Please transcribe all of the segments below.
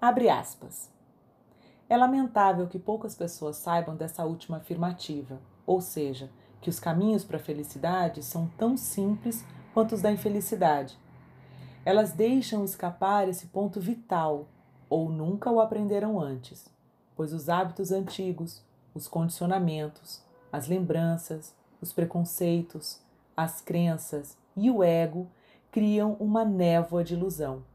Abre aspas. É lamentável que poucas pessoas saibam dessa última afirmativa, ou seja, que os caminhos para a felicidade são tão simples quanto os da infelicidade. Elas deixam escapar esse ponto vital, ou nunca o aprenderam antes, pois os hábitos antigos, os condicionamentos, as lembranças, os preconceitos, as crenças e o ego criam uma névoa de ilusão.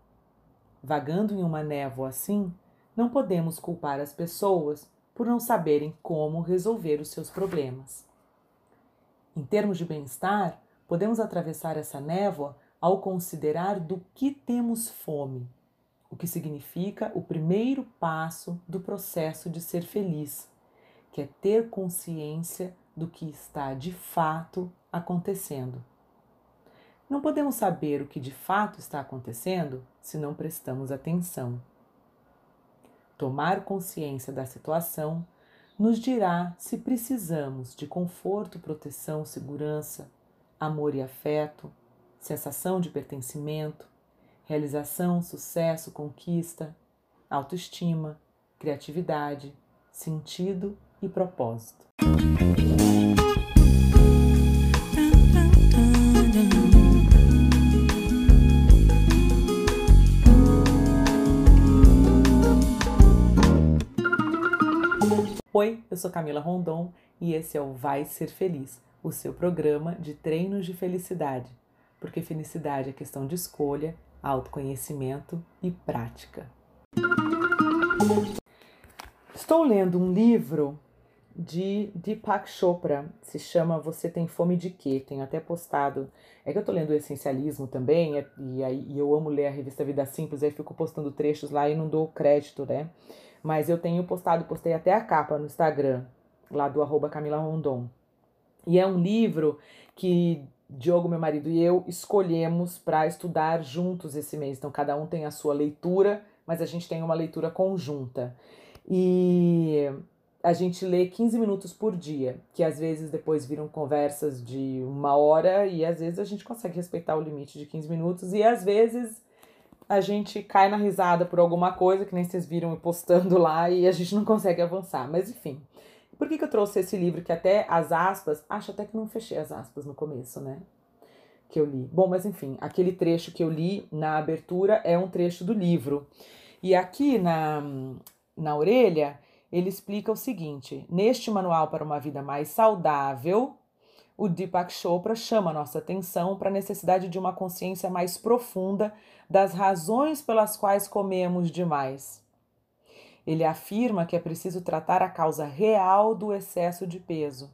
Vagando em uma névoa assim, não podemos culpar as pessoas por não saberem como resolver os seus problemas. Em termos de bem-estar, podemos atravessar essa névoa ao considerar do que temos fome, o que significa o primeiro passo do processo de ser feliz, que é ter consciência do que está de fato acontecendo. Não podemos saber o que de fato está acontecendo se não prestamos atenção. Tomar consciência da situação nos dirá se precisamos de conforto, proteção, segurança, amor e afeto, sensação de pertencimento, realização, sucesso, conquista, autoestima, criatividade, sentido e propósito. Oi, eu sou Camila Rondon e esse é o Vai Ser Feliz, o seu programa de treinos de felicidade, porque felicidade é questão de escolha, autoconhecimento e prática. Estou lendo um livro de Deepak Chopra, se chama Você Tem Fome de Quê? Tenho até postado. É que eu tô lendo o Essencialismo também, é, e, aí, e eu amo ler a revista Vida Simples, aí fico postando trechos lá e não dou crédito, né? Mas eu tenho postado, postei até a capa no Instagram, lá do arroba Camila Rondon. E é um livro que Diogo, meu marido e eu escolhemos para estudar juntos esse mês. Então, cada um tem a sua leitura, mas a gente tem uma leitura conjunta. E a gente lê 15 minutos por dia, que às vezes depois viram conversas de uma hora, e às vezes a gente consegue respeitar o limite de 15 minutos, e às vezes a gente cai na risada por alguma coisa, que nem vocês viram postando lá, e a gente não consegue avançar. Mas enfim. Por que, que eu trouxe esse livro que até as aspas, acho até que não fechei as aspas no começo, né? Que eu li. Bom, mas enfim, aquele trecho que eu li na abertura é um trecho do livro. E aqui na, na orelha, ele explica o seguinte: neste manual para uma vida mais saudável, o Deepak Chopra chama nossa atenção para a necessidade de uma consciência mais profunda das razões pelas quais comemos demais. Ele afirma que é preciso tratar a causa real do excesso de peso,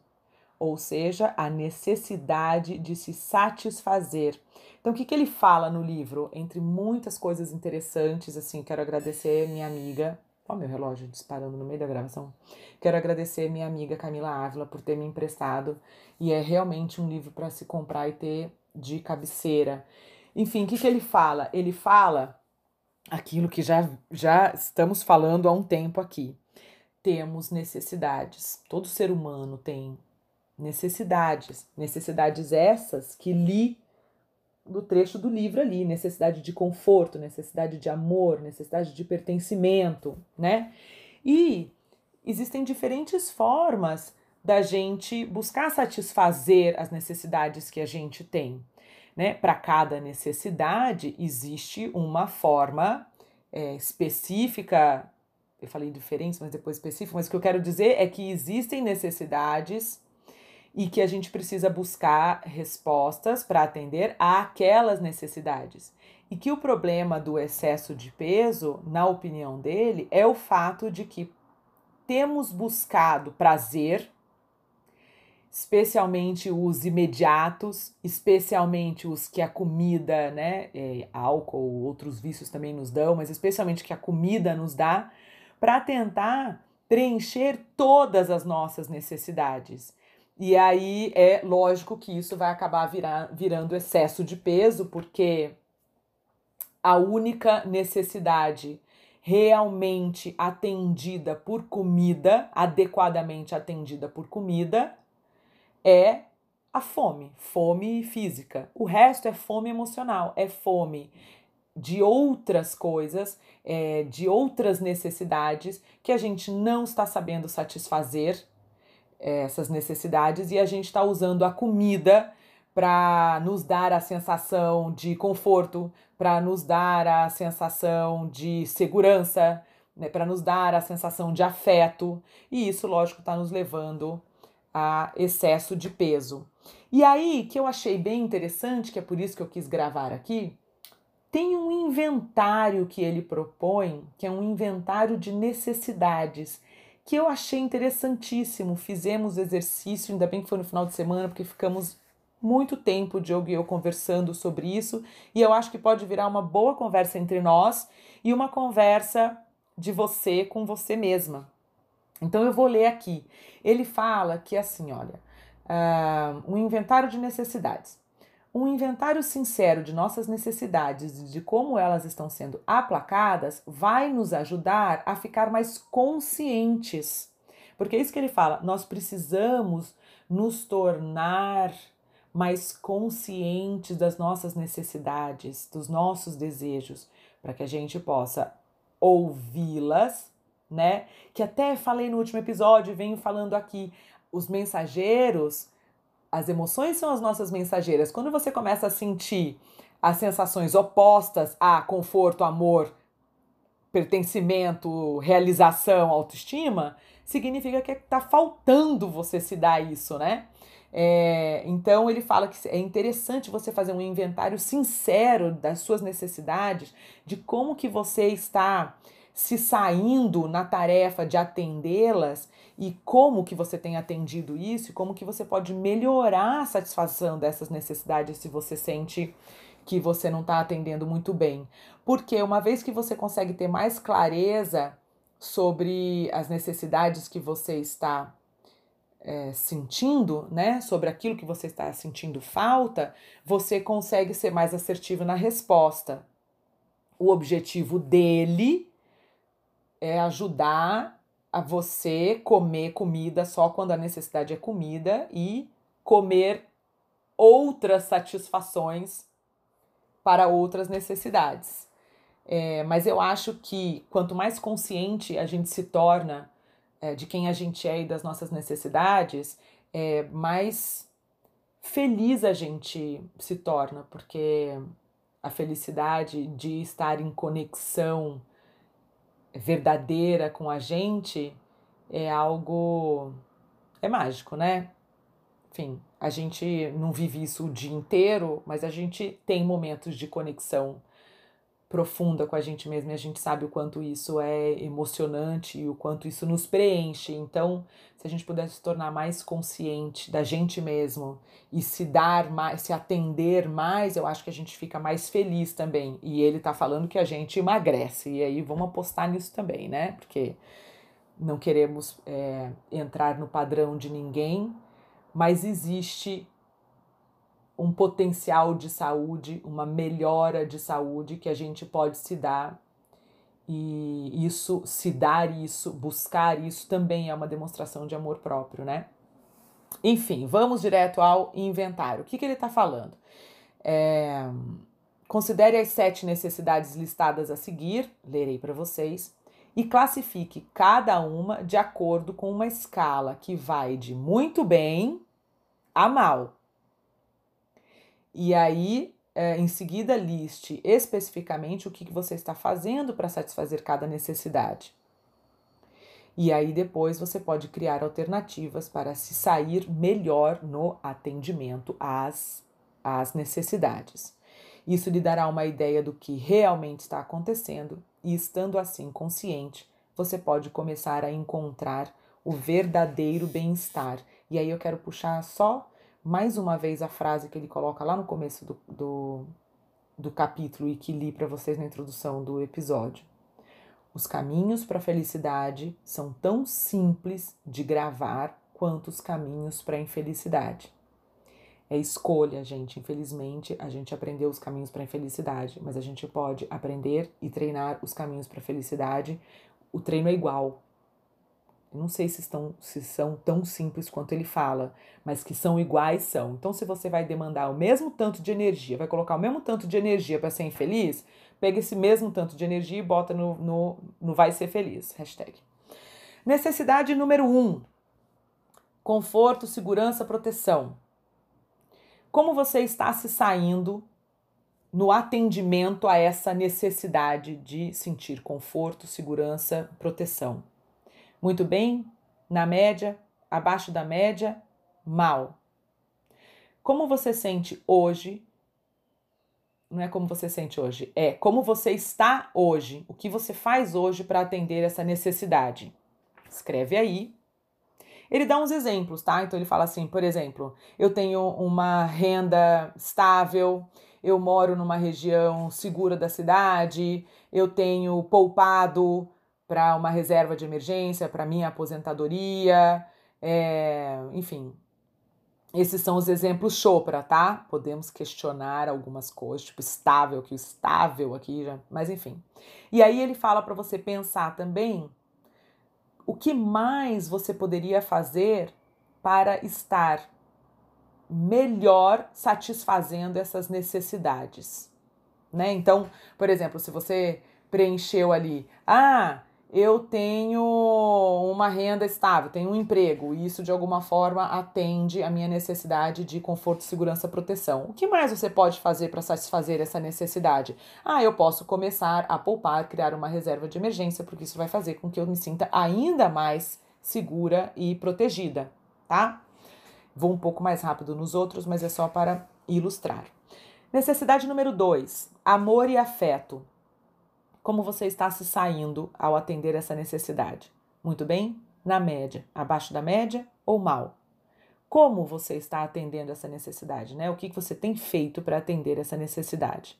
ou seja, a necessidade de se satisfazer. Então, o que, que ele fala no livro? Entre muitas coisas interessantes, assim, quero agradecer minha amiga. Ó, meu relógio disparando no meio da gravação. Quero agradecer minha amiga Camila Ávila por ter me emprestado. E é realmente um livro para se comprar e ter de cabeceira. Enfim, o que, que ele fala? Ele fala aquilo que já, já estamos falando há um tempo aqui. Temos necessidades. Todo ser humano tem necessidades. Necessidades essas que li no trecho do livro ali, necessidade de conforto, necessidade de amor, necessidade de pertencimento, né? E existem diferentes formas da gente buscar satisfazer as necessidades que a gente tem né? Para cada necessidade existe uma forma é, específica. Eu falei diferente, mas depois específico. Mas o que eu quero dizer é que existem necessidades e que a gente precisa buscar respostas para atender àquelas necessidades. E que o problema do excesso de peso, na opinião dele, é o fato de que temos buscado prazer especialmente os imediatos, especialmente os que a comida, né, é, álcool, outros vícios também nos dão, mas especialmente que a comida nos dá, para tentar preencher todas as nossas necessidades. E aí é lógico que isso vai acabar virar, virando excesso de peso, porque a única necessidade realmente atendida por comida, adequadamente atendida por comida, é a fome, fome física. O resto é fome emocional, é fome de outras coisas, é, de outras necessidades que a gente não está sabendo satisfazer essas necessidades e a gente está usando a comida para nos dar a sensação de conforto, para nos dar a sensação de segurança, né, para nos dar a sensação de afeto, e isso, lógico, está nos levando a excesso de peso. E aí, que eu achei bem interessante, que é por isso que eu quis gravar aqui, tem um inventário que ele propõe, que é um inventário de necessidades, que eu achei interessantíssimo. Fizemos exercício, ainda bem que foi no final de semana, porque ficamos muito tempo, Diogo e eu, conversando sobre isso, e eu acho que pode virar uma boa conversa entre nós e uma conversa de você com você mesma. Então eu vou ler aqui. Ele fala que assim, olha, uh, um inventário de necessidades. Um inventário sincero de nossas necessidades e de como elas estão sendo aplacadas vai nos ajudar a ficar mais conscientes. Porque é isso que ele fala, nós precisamos nos tornar mais conscientes das nossas necessidades, dos nossos desejos, para que a gente possa ouvi-las, né? Que até falei no último episódio, venho falando aqui, os mensageiros, as emoções são as nossas mensageiras. Quando você começa a sentir as sensações opostas a conforto, amor, pertencimento, realização, autoestima, significa que está faltando você se dar isso, né? É, então ele fala que é interessante você fazer um inventário sincero das suas necessidades, de como que você está se saindo na tarefa de atendê-las e como que você tem atendido isso e como que você pode melhorar a satisfação dessas necessidades se você sente que você não está atendendo muito bem. Porque uma vez que você consegue ter mais clareza sobre as necessidades que você está é, sentindo, né, sobre aquilo que você está sentindo falta, você consegue ser mais assertivo na resposta. O objetivo dele é ajudar a você comer comida só quando a necessidade é comida e comer outras satisfações para outras necessidades. É, mas eu acho que quanto mais consciente a gente se torna é, de quem a gente é e das nossas necessidades, é, mais feliz a gente se torna, porque a felicidade de estar em conexão verdadeira com a gente é algo. é mágico, né? Enfim, a gente não vive isso o dia inteiro, mas a gente tem momentos de conexão profunda com a gente mesmo e a gente sabe o quanto isso é emocionante e o quanto isso nos preenche. Então, se a gente pudesse se tornar mais consciente da gente mesmo e se dar mais, se atender mais, eu acho que a gente fica mais feliz também. E ele tá falando que a gente emagrece. E aí vamos apostar nisso também, né? Porque não queremos é, entrar no padrão de ninguém, mas existe um potencial de saúde, uma melhora de saúde que a gente pode se dar. E isso, se dar isso, buscar isso também é uma demonstração de amor próprio, né? Enfim, vamos direto ao inventário. O que, que ele está falando? É, considere as sete necessidades listadas a seguir, lerei para vocês, e classifique cada uma de acordo com uma escala que vai de muito bem a mal. E aí, é, em seguida, liste especificamente o que, que você está fazendo para satisfazer cada necessidade. E aí, depois, você pode criar alternativas para se sair melhor no atendimento às, às necessidades. Isso lhe dará uma ideia do que realmente está acontecendo, e estando assim consciente, você pode começar a encontrar o verdadeiro bem-estar. E aí eu quero puxar só mais uma vez a frase que ele coloca lá no começo do, do, do capítulo e que li para vocês na introdução do episódio. Os caminhos para a felicidade são tão simples de gravar quanto os caminhos para a infelicidade. É escolha, gente. Infelizmente, a gente aprendeu os caminhos para a infelicidade, mas a gente pode aprender e treinar os caminhos para a felicidade. O treino é igual, não sei se, estão, se são tão simples quanto ele fala, mas que são iguais são. Então, se você vai demandar o mesmo tanto de energia, vai colocar o mesmo tanto de energia para ser infeliz, pega esse mesmo tanto de energia e bota no, no, no vai ser feliz. Hashtag. Necessidade número um: conforto, segurança, proteção. Como você está se saindo no atendimento a essa necessidade de sentir conforto, segurança, proteção? Muito bem, na média, abaixo da média, mal. Como você sente hoje? Não é como você sente hoje, é como você está hoje, o que você faz hoje para atender essa necessidade. Escreve aí. Ele dá uns exemplos, tá? Então ele fala assim, por exemplo, eu tenho uma renda estável, eu moro numa região segura da cidade, eu tenho poupado para uma reserva de emergência, para minha aposentadoria, é, enfim, esses são os exemplos Chopra, tá? Podemos questionar algumas coisas, tipo estável, que o estável aqui já, mas enfim. E aí ele fala para você pensar também o que mais você poderia fazer para estar melhor satisfazendo essas necessidades, né? Então, por exemplo, se você preencheu ali, ah, eu tenho uma renda estável, tenho um emprego, e isso de alguma forma atende a minha necessidade de conforto, segurança, proteção. O que mais você pode fazer para satisfazer essa necessidade? Ah, eu posso começar a poupar, criar uma reserva de emergência, porque isso vai fazer com que eu me sinta ainda mais segura e protegida, tá? Vou um pouco mais rápido nos outros, mas é só para ilustrar. Necessidade número 2: amor e afeto como você está se saindo ao atender essa necessidade? Muito bem? Na média, abaixo da média ou mal? Como você está atendendo essa necessidade, né? O que você tem feito para atender essa necessidade?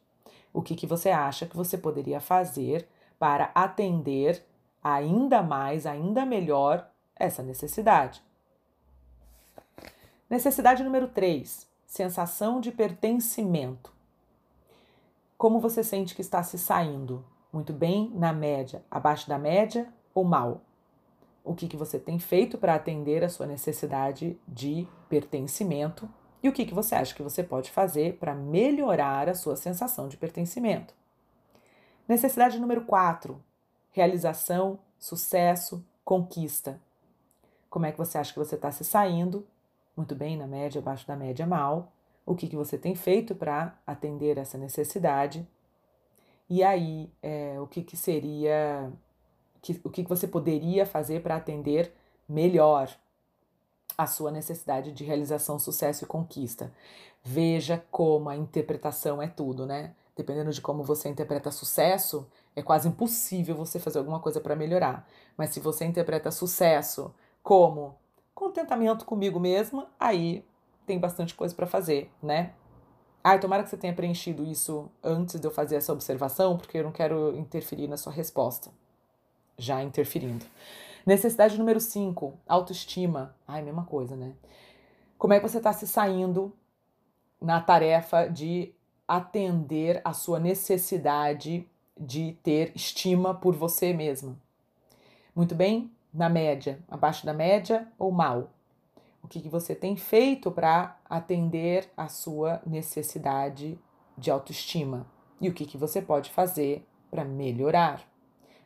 O que, que você acha que você poderia fazer para atender ainda mais, ainda melhor essa necessidade? Necessidade número 3, sensação de pertencimento. Como você sente que está se saindo muito bem, na média, abaixo da média ou mal? O que, que você tem feito para atender a sua necessidade de pertencimento e o que, que você acha que você pode fazer para melhorar a sua sensação de pertencimento? Necessidade número 4: realização, sucesso, conquista. Como é que você acha que você está se saindo? Muito bem, na média, abaixo da média, mal. O que, que você tem feito para atender essa necessidade? E aí, é, o que, que seria, que, o que, que você poderia fazer para atender melhor a sua necessidade de realização, sucesso e conquista? Veja como a interpretação é tudo, né? Dependendo de como você interpreta sucesso, é quase impossível você fazer alguma coisa para melhorar. Mas se você interpreta sucesso como contentamento comigo mesma, aí tem bastante coisa para fazer, né? Ai, tomara que você tenha preenchido isso antes de eu fazer essa observação, porque eu não quero interferir na sua resposta. Já interferindo. Necessidade número 5, autoestima. Ai, mesma coisa, né? Como é que você está se saindo na tarefa de atender a sua necessidade de ter estima por você mesma? Muito bem? Na média, abaixo da média ou mal? O que, que você tem feito para atender a sua necessidade de autoestima e o que, que você pode fazer para melhorar.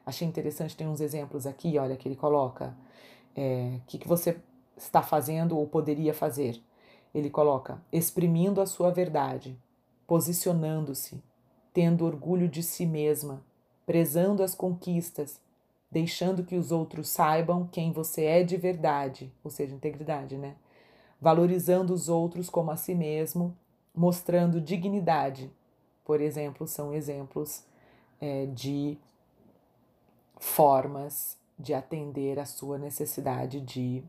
Achei interessante, tem uns exemplos aqui, olha, que ele coloca. É, o que, que você está fazendo ou poderia fazer? Ele coloca exprimindo a sua verdade, posicionando-se, tendo orgulho de si mesma, prezando as conquistas, deixando que os outros saibam quem você é de verdade, ou seja, integridade, né? Valorizando os outros como a si mesmo, mostrando dignidade. Por exemplo, são exemplos é, de formas de atender a sua necessidade de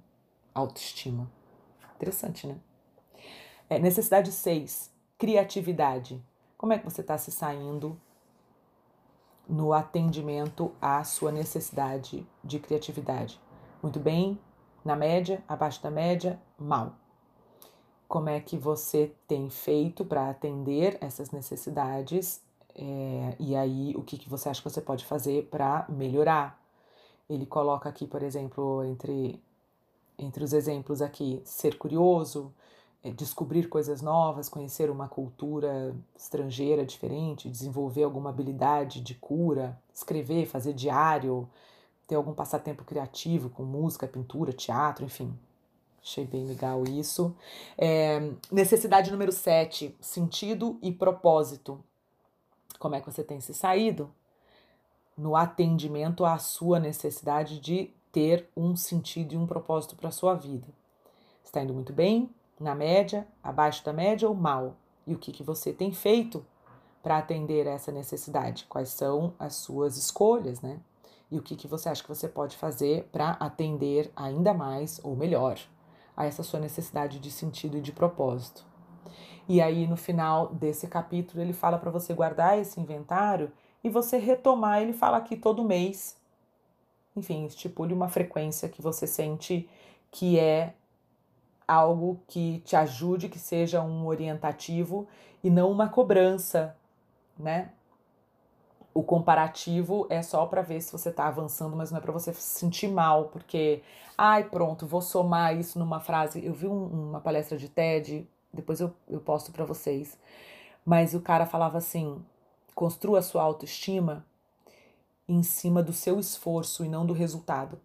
autoestima. Interessante, né? É, necessidade 6, criatividade. Como é que você está se saindo no atendimento à sua necessidade de criatividade. Muito bem, na média, abaixo da média, mal. Como é que você tem feito para atender essas necessidades? É, e aí, o que, que você acha que você pode fazer para melhorar? Ele coloca aqui, por exemplo, entre, entre os exemplos aqui, ser curioso, descobrir coisas novas, conhecer uma cultura estrangeira diferente, desenvolver alguma habilidade de cura, escrever, fazer diário, ter algum passatempo criativo com música, pintura, teatro, enfim. Achei bem legal isso. É, necessidade número 7, sentido e propósito. Como é que você tem se saído? No atendimento à sua necessidade de ter um sentido e um propósito para a sua vida. Está indo muito bem? Na média? Abaixo da média ou mal? E o que, que você tem feito para atender essa necessidade? Quais são as suas escolhas, né? e o que, que você acha que você pode fazer para atender ainda mais ou melhor a essa sua necessidade de sentido e de propósito. E aí no final desse capítulo ele fala para você guardar esse inventário e você retomar, ele fala aqui todo mês. Enfim, estipule uma frequência que você sente que é algo que te ajude, que seja um orientativo e não uma cobrança, né? o comparativo é só para ver se você está avançando, mas não é para você se sentir mal, porque, ai, pronto, vou somar isso numa frase. Eu vi um, uma palestra de TED, depois eu, eu posto para vocês, mas o cara falava assim: construa sua autoestima em cima do seu esforço e não do resultado.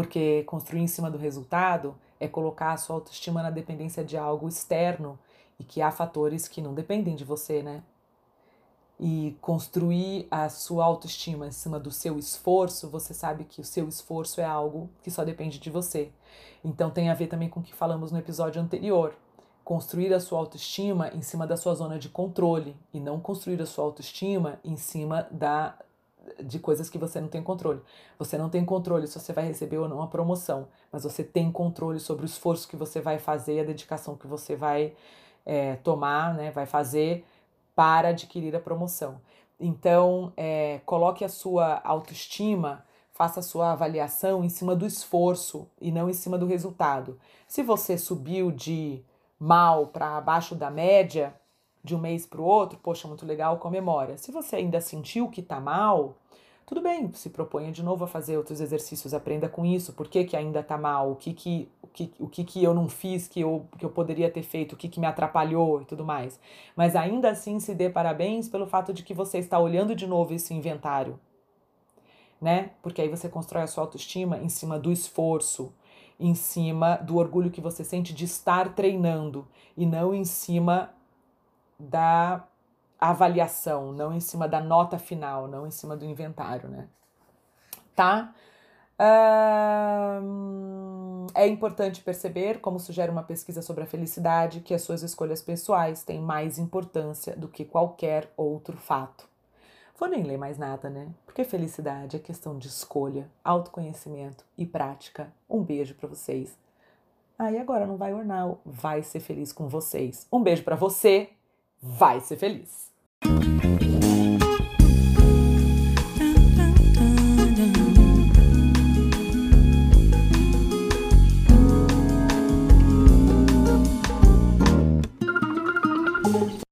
Porque construir em cima do resultado é colocar a sua autoestima na dependência de algo externo e que há fatores que não dependem de você, né? e construir a sua autoestima em cima do seu esforço, você sabe que o seu esforço é algo que só depende de você. Então tem a ver também com o que falamos no episódio anterior. Construir a sua autoestima em cima da sua zona de controle e não construir a sua autoestima em cima da de coisas que você não tem controle. Você não tem controle se você vai receber ou não a promoção, mas você tem controle sobre o esforço que você vai fazer, a dedicação que você vai é, tomar, né, vai fazer para adquirir a promoção. Então, é, coloque a sua autoestima, faça a sua avaliação em cima do esforço e não em cima do resultado. Se você subiu de mal para abaixo da média de um mês para o outro, poxa, muito legal, comemora. Se você ainda sentiu que está mal, tudo bem, se proponha de novo a fazer outros exercícios, aprenda com isso, por que, que ainda está mal, o que que, o que, o que que eu não fiz que eu, que eu poderia ter feito, o que que me atrapalhou e tudo mais. Mas ainda assim se dê parabéns pelo fato de que você está olhando de novo esse inventário, né? Porque aí você constrói a sua autoestima em cima do esforço, em cima do orgulho que você sente de estar treinando e não em cima da avaliação, não em cima da nota final, não em cima do inventário, né? Tá? é importante perceber, como sugere uma pesquisa sobre a felicidade, que as suas escolhas pessoais têm mais importância do que qualquer outro fato. Vou nem ler mais nada, né? Porque felicidade é questão de escolha, autoconhecimento e prática. Um beijo para vocês. Ah, e agora não vai ornar, vai ser feliz com vocês. Um beijo para você, vai ser feliz.